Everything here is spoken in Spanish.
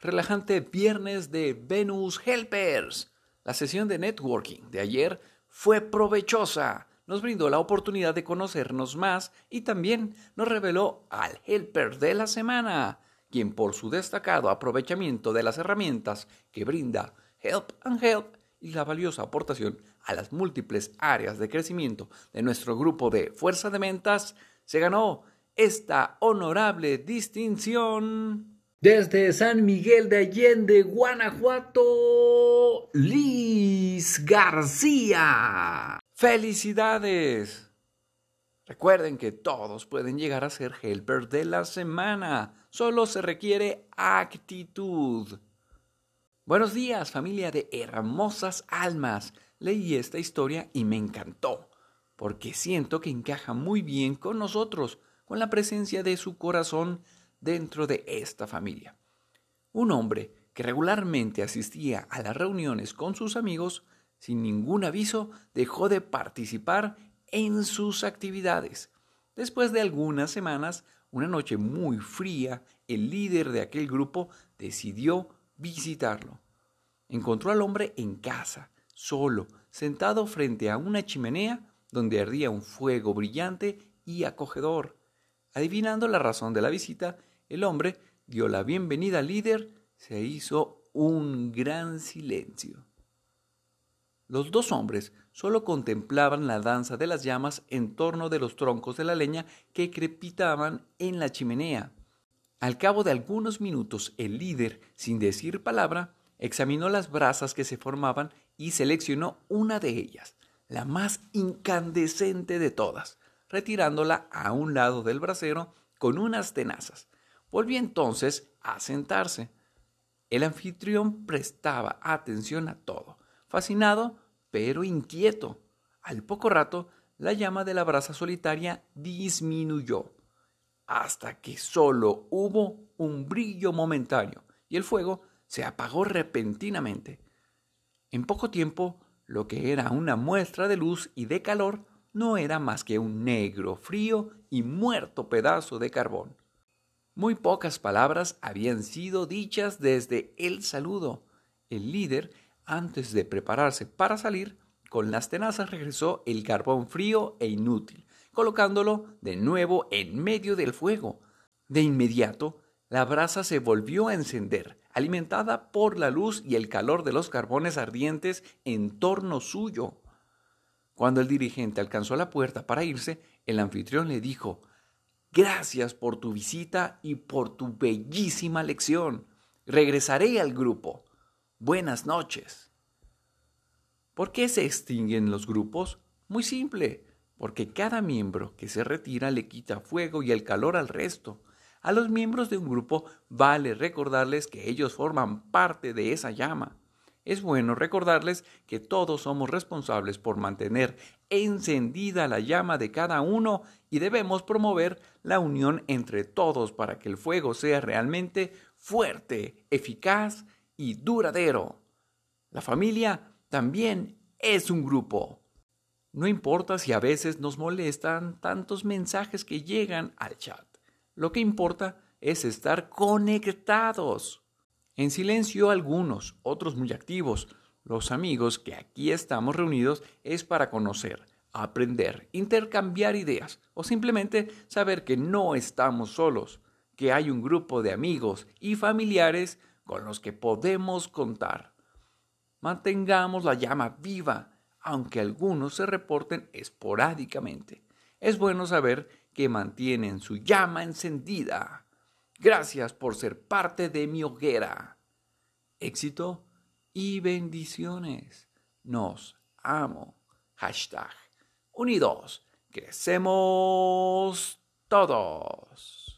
relajante viernes de Venus Helpers. La sesión de networking de ayer fue provechosa. Nos brindó la oportunidad de conocernos más y también nos reveló al Helper de la semana, quien por su destacado aprovechamiento de las herramientas que brinda Help and Help y la valiosa aportación a las múltiples áreas de crecimiento de nuestro grupo de Fuerza de Mentas, se ganó esta honorable distinción. Desde San Miguel de Allende, Guanajuato, Liz García. ¡Felicidades! Recuerden que todos pueden llegar a ser helper de la semana. Solo se requiere actitud. Buenos días, familia de hermosas almas. Leí esta historia y me encantó, porque siento que encaja muy bien con nosotros, con la presencia de su corazón dentro de esta familia. Un hombre que regularmente asistía a las reuniones con sus amigos, sin ningún aviso, dejó de participar en sus actividades. Después de algunas semanas, una noche muy fría, el líder de aquel grupo decidió visitarlo. Encontró al hombre en casa, solo, sentado frente a una chimenea donde ardía un fuego brillante y acogedor. Adivinando la razón de la visita, el hombre dio la bienvenida al líder, se hizo un gran silencio. Los dos hombres solo contemplaban la danza de las llamas en torno de los troncos de la leña que crepitaban en la chimenea. Al cabo de algunos minutos, el líder, sin decir palabra, examinó las brasas que se formaban y seleccionó una de ellas, la más incandescente de todas, retirándola a un lado del brasero con unas tenazas. Volvió entonces a sentarse. El anfitrión prestaba atención a todo, fascinado pero inquieto. Al poco rato, la llama de la brasa solitaria disminuyó, hasta que solo hubo un brillo momentáneo y el fuego se apagó repentinamente. En poco tiempo, lo que era una muestra de luz y de calor no era más que un negro, frío y muerto pedazo de carbón. Muy pocas palabras habían sido dichas desde el saludo. El líder, antes de prepararse para salir, con las tenazas regresó el carbón frío e inútil, colocándolo de nuevo en medio del fuego. De inmediato, la brasa se volvió a encender, alimentada por la luz y el calor de los carbones ardientes en torno suyo. Cuando el dirigente alcanzó la puerta para irse, el anfitrión le dijo Gracias por tu visita y por tu bellísima lección. Regresaré al grupo. Buenas noches. ¿Por qué se extinguen los grupos? Muy simple, porque cada miembro que se retira le quita fuego y el calor al resto. A los miembros de un grupo vale recordarles que ellos forman parte de esa llama. Es bueno recordarles que todos somos responsables por mantener encendida la llama de cada uno y debemos promover la unión entre todos para que el fuego sea realmente fuerte, eficaz y duradero. La familia también es un grupo. No importa si a veces nos molestan tantos mensajes que llegan al chat. Lo que importa es estar conectados. En silencio algunos, otros muy activos. Los amigos que aquí estamos reunidos es para conocer, aprender, intercambiar ideas o simplemente saber que no estamos solos, que hay un grupo de amigos y familiares con los que podemos contar. Mantengamos la llama viva, aunque algunos se reporten esporádicamente. Es bueno saber que mantienen su llama encendida. Gracias por ser parte de mi hoguera. Éxito y bendiciones. Nos amo. Hashtag unidos. Crecemos todos.